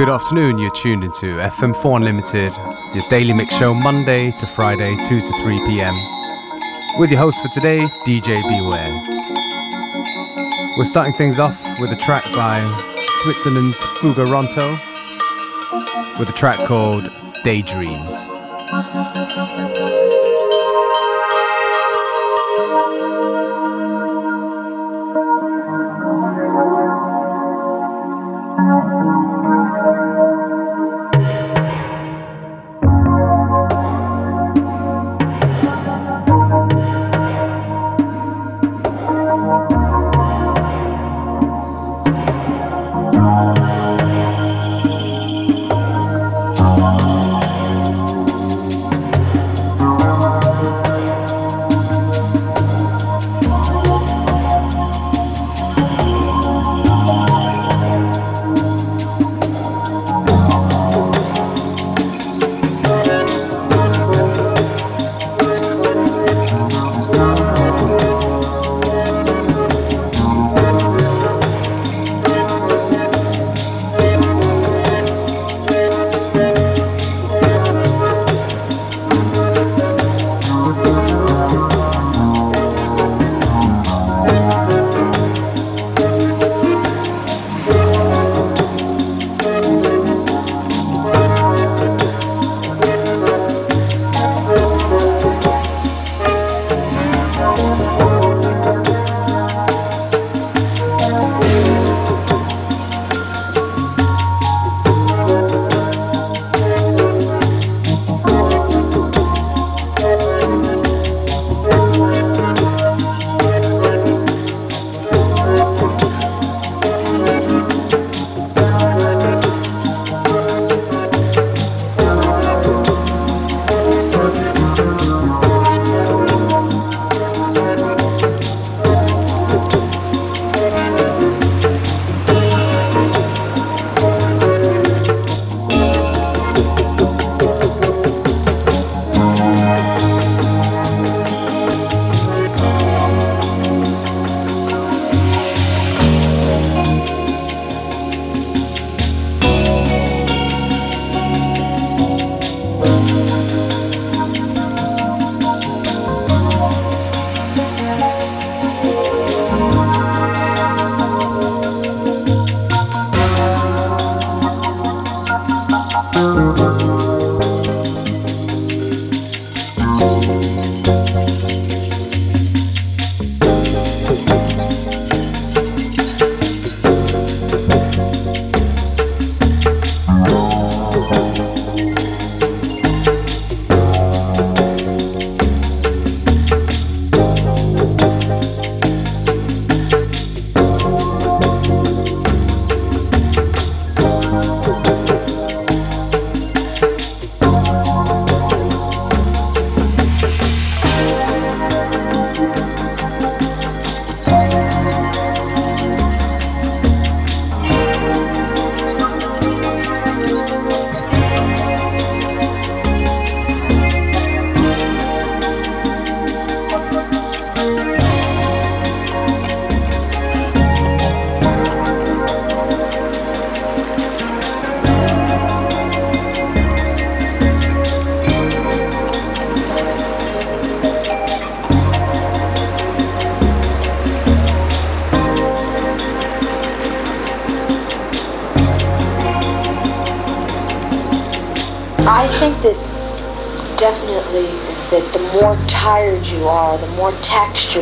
Good afternoon, you're tuned into FM4 Unlimited, your daily mix show Monday to Friday, 2 to 3 pm. With your host for today, DJ Beware. We're starting things off with a track by Switzerland's Fugaronto with a track called Daydreams.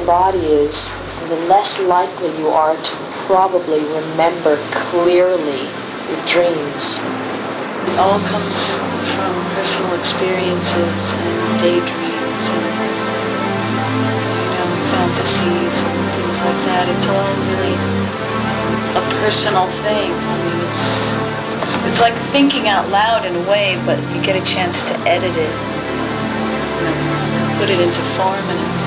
Body is, the less likely you are to probably remember clearly your dreams. It all comes from personal experiences and daydreams and you know fantasies and things like that. It's all really a personal thing. I mean, it's it's, it's like thinking out loud in a way, but you get a chance to edit it and put it into form and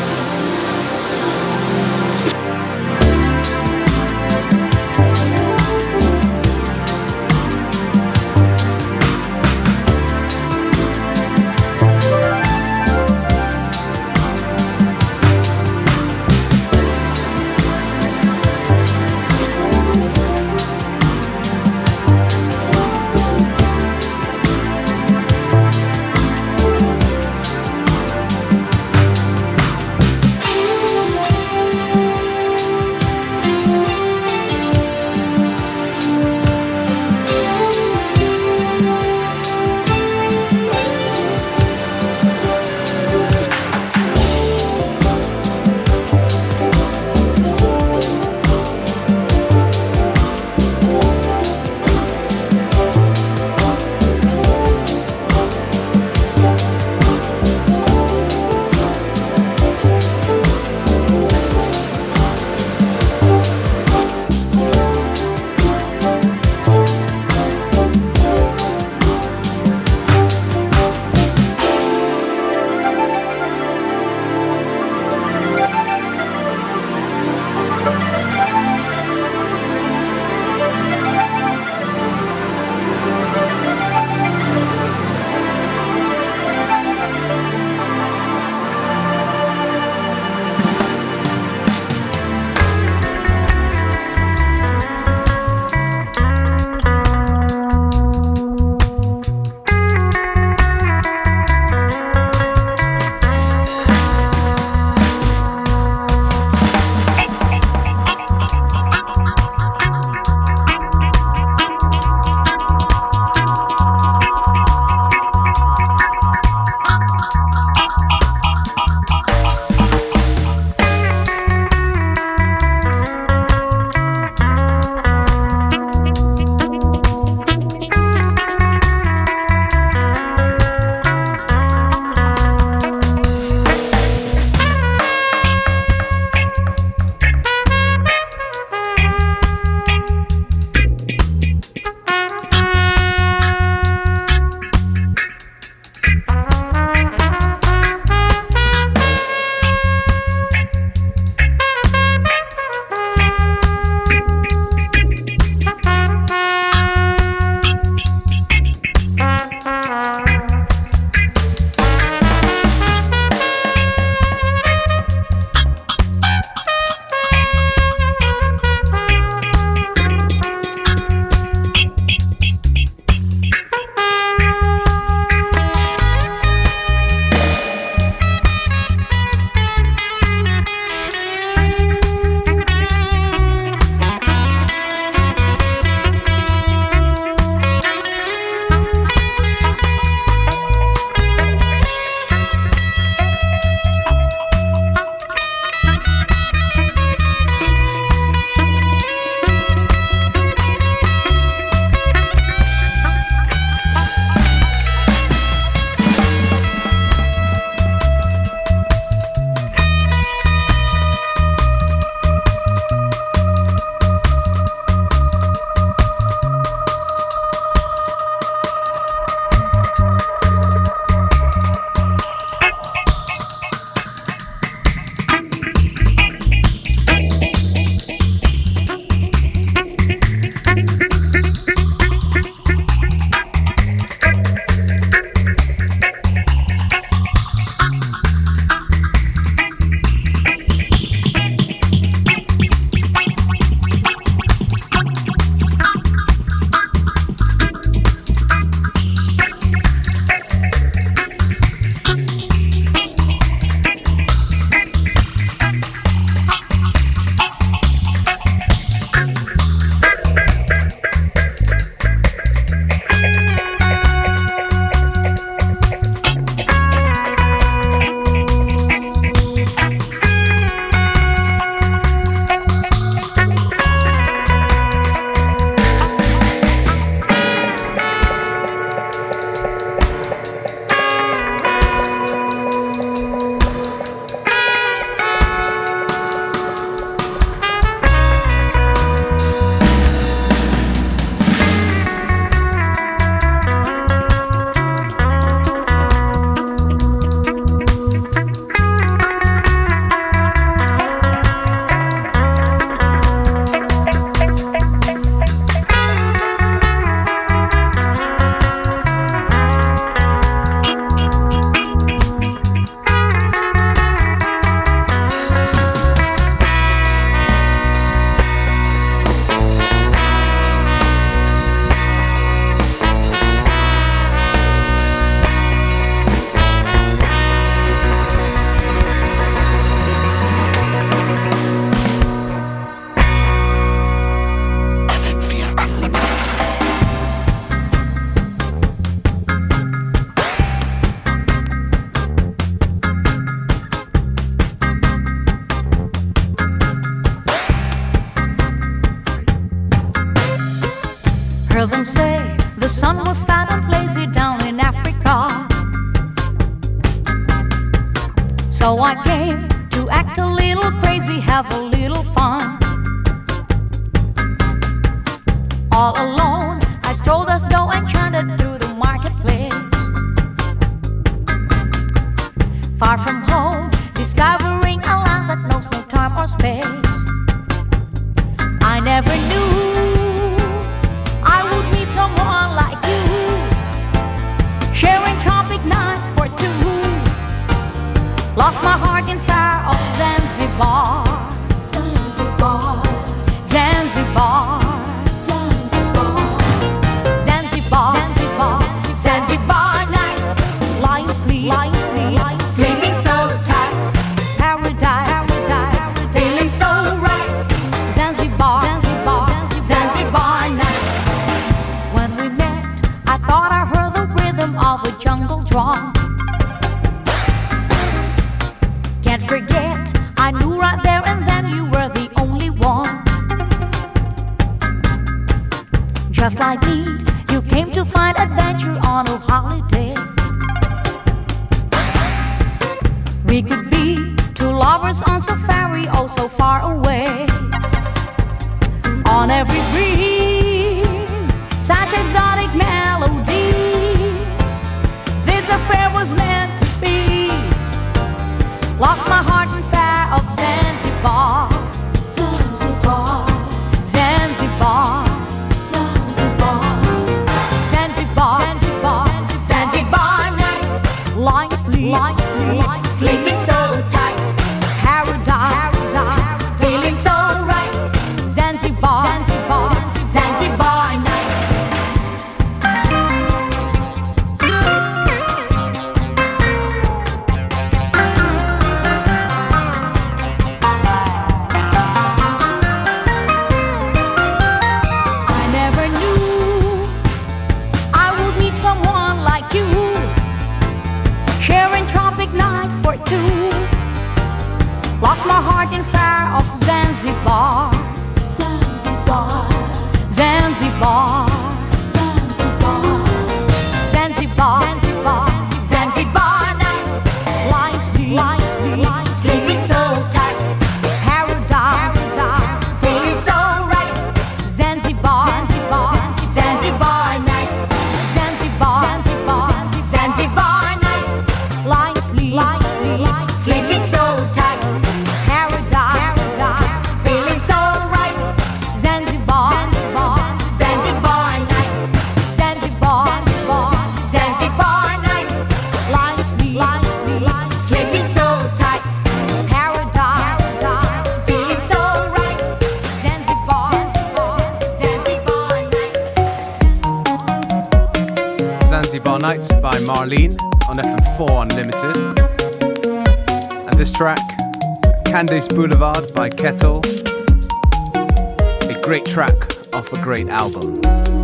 Some say the sun was fat and lazy Boulevard by Kettle. A great track off a great album.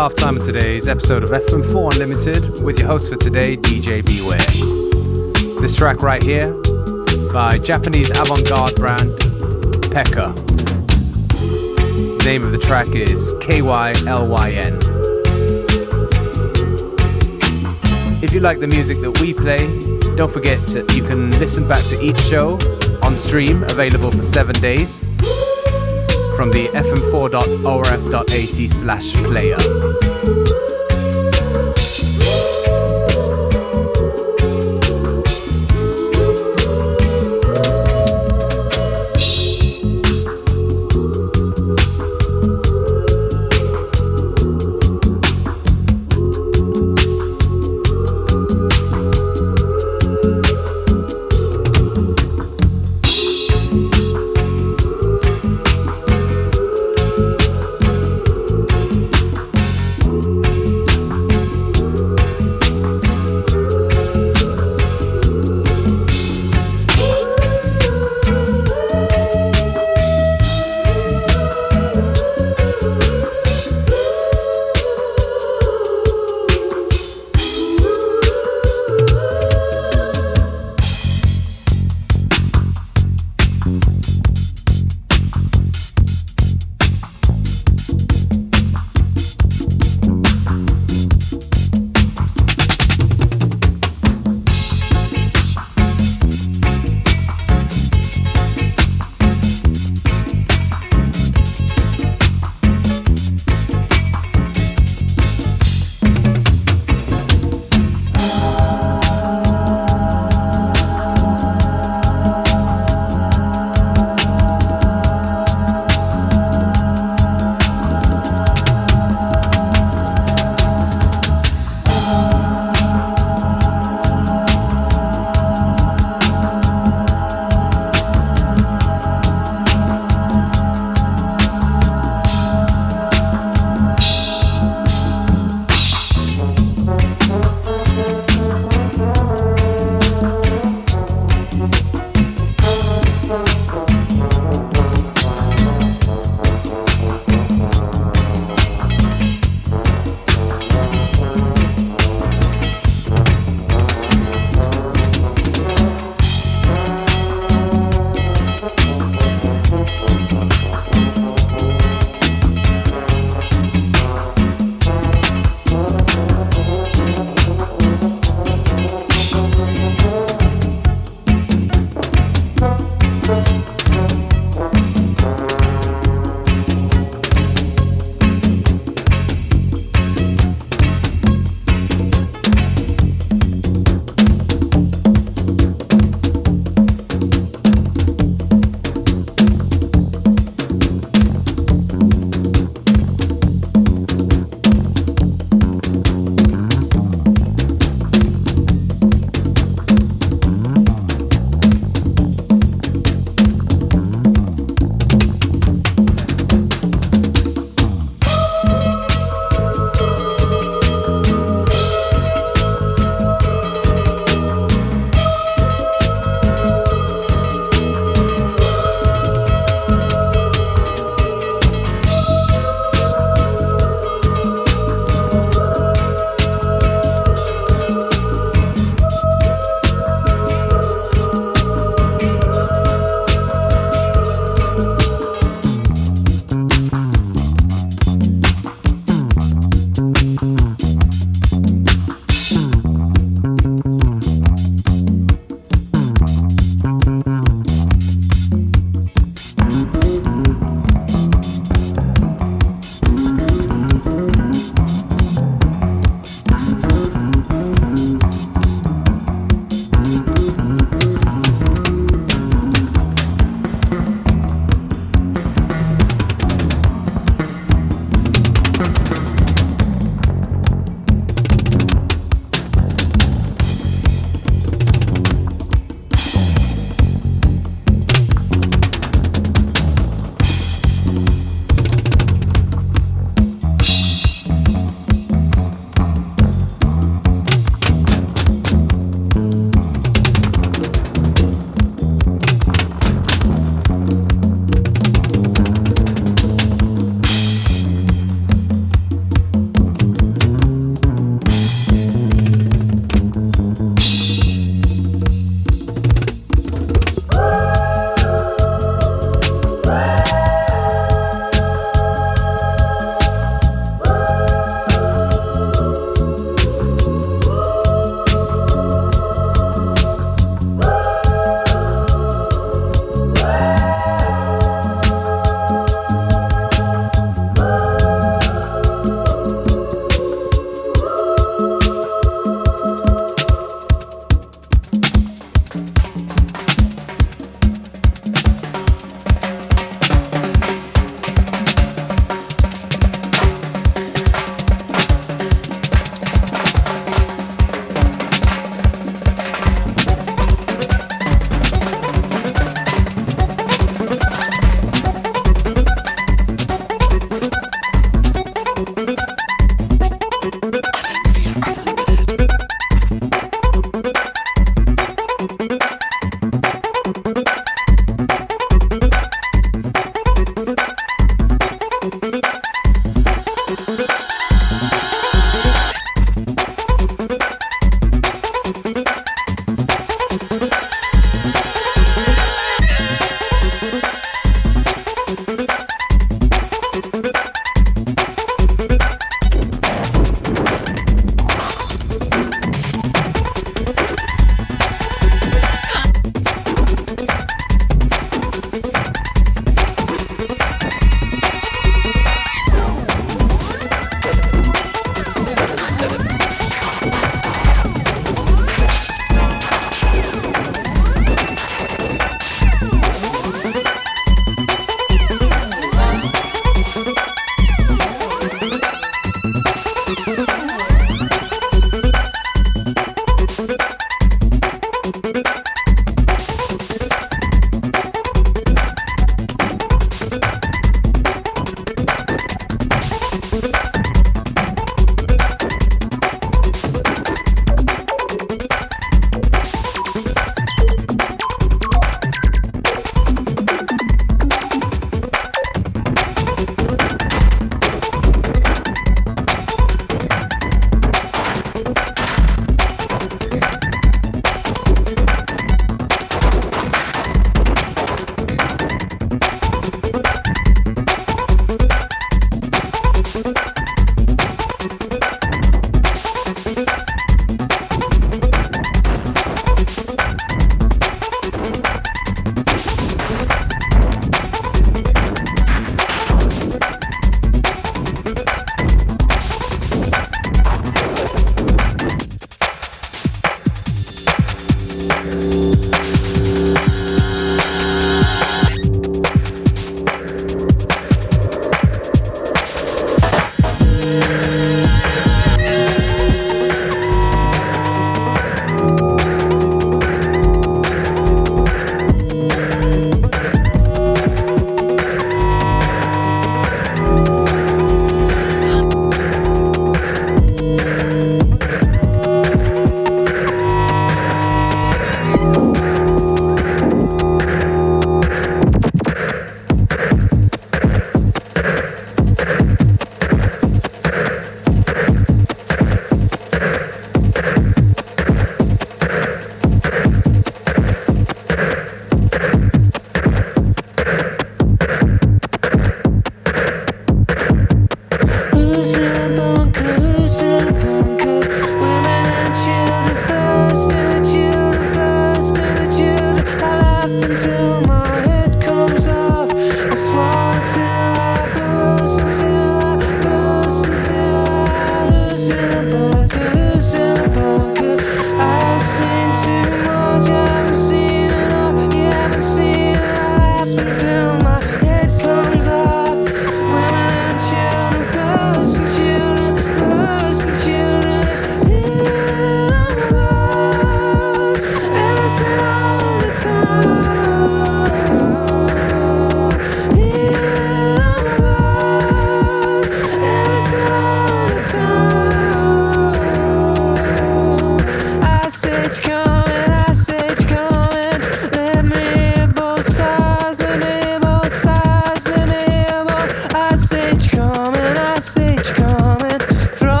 Halftime of today's episode of FM4 Unlimited with your host for today, DJ Beware. This track right here by Japanese avant garde brand Pekka. The name of the track is KYLYN. If you like the music that we play, don't forget to, you can listen back to each show on stream, available for seven days from the fm4.orf.at slash player.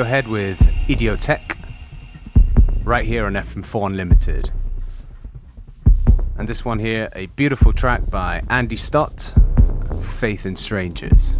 Radiohead with Idioteque, right here on FM4 Unlimited. And this one here, a beautiful track by Andy Stott, Faith in Strangers.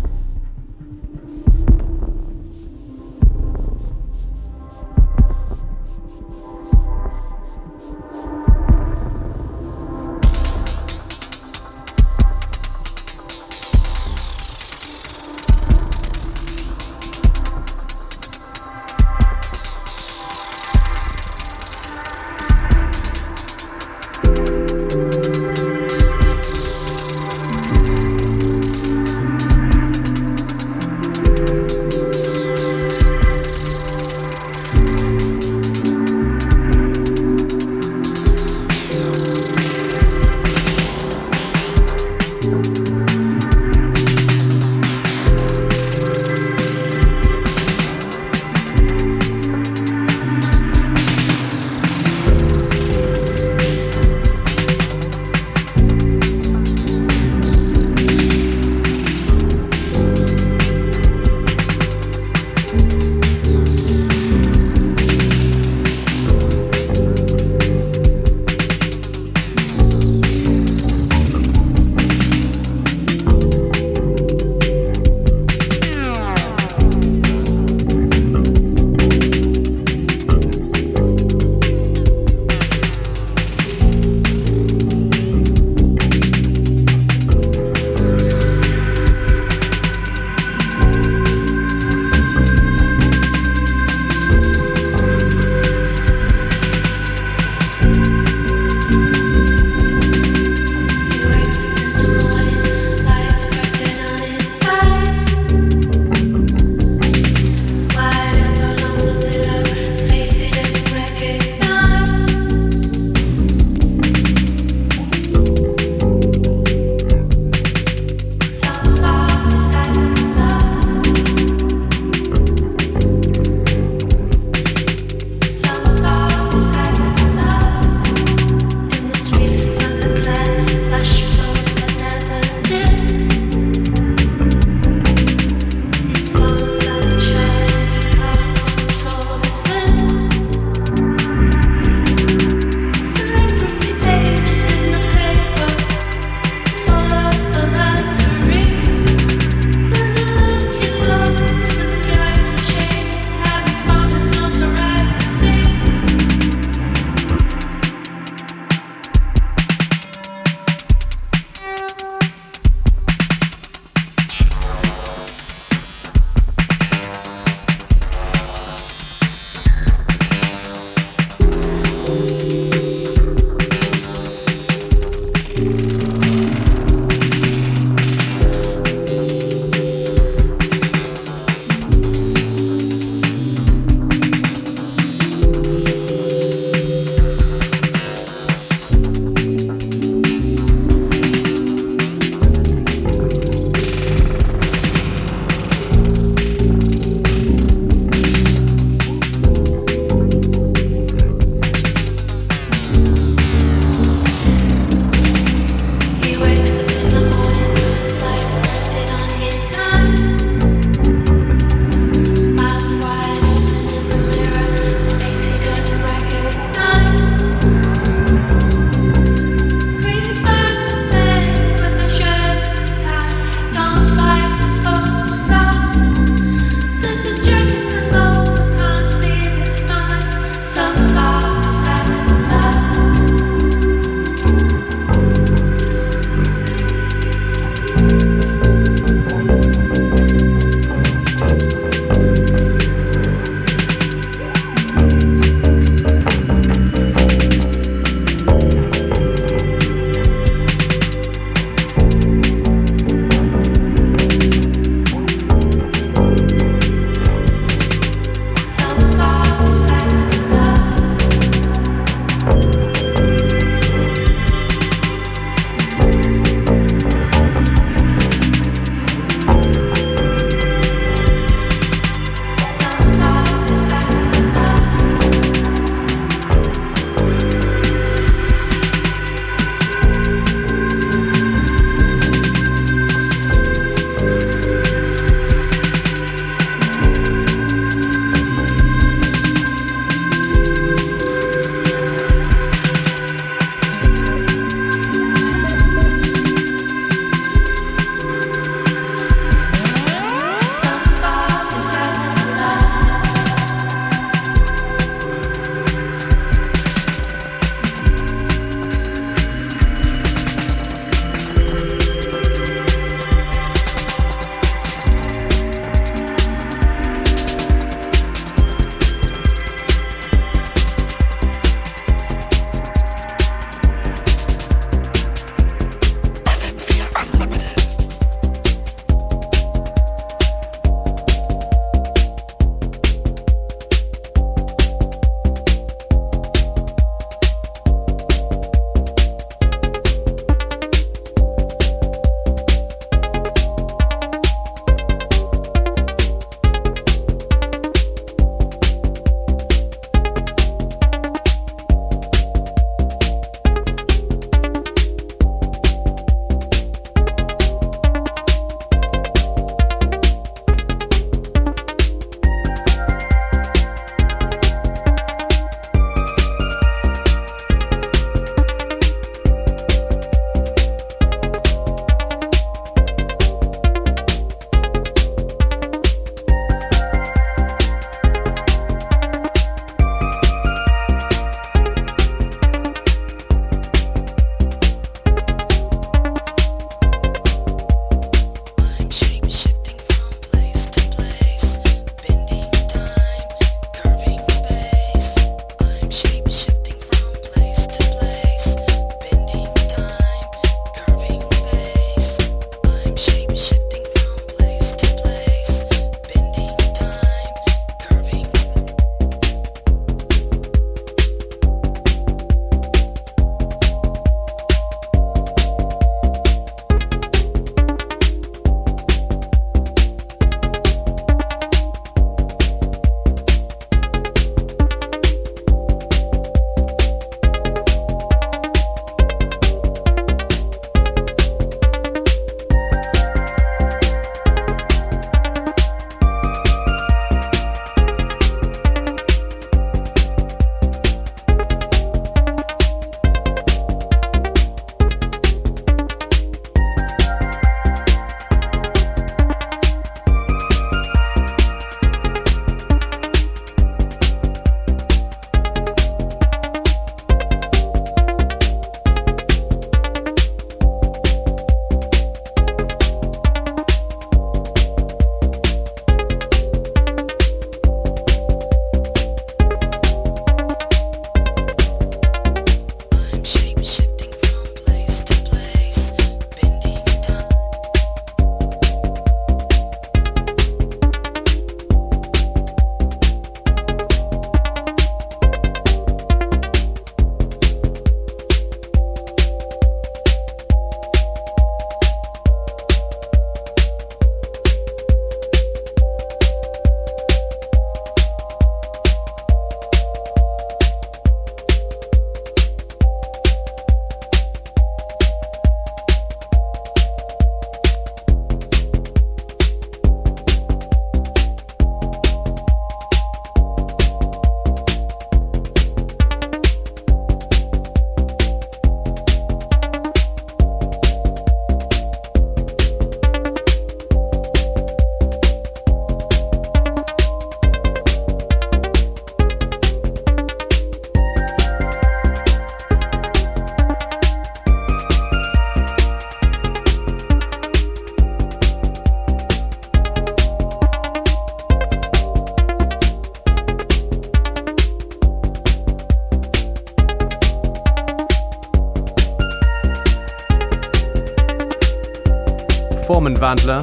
Vandler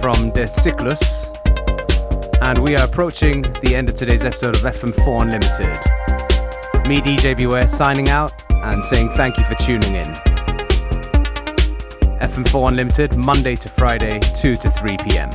from Der Zyklus, and we are approaching the end of today's episode of FM4 Unlimited. Me, DJ Beware, signing out and saying thank you for tuning in. FM4 Unlimited, Monday to Friday, 2 to 3 p.m.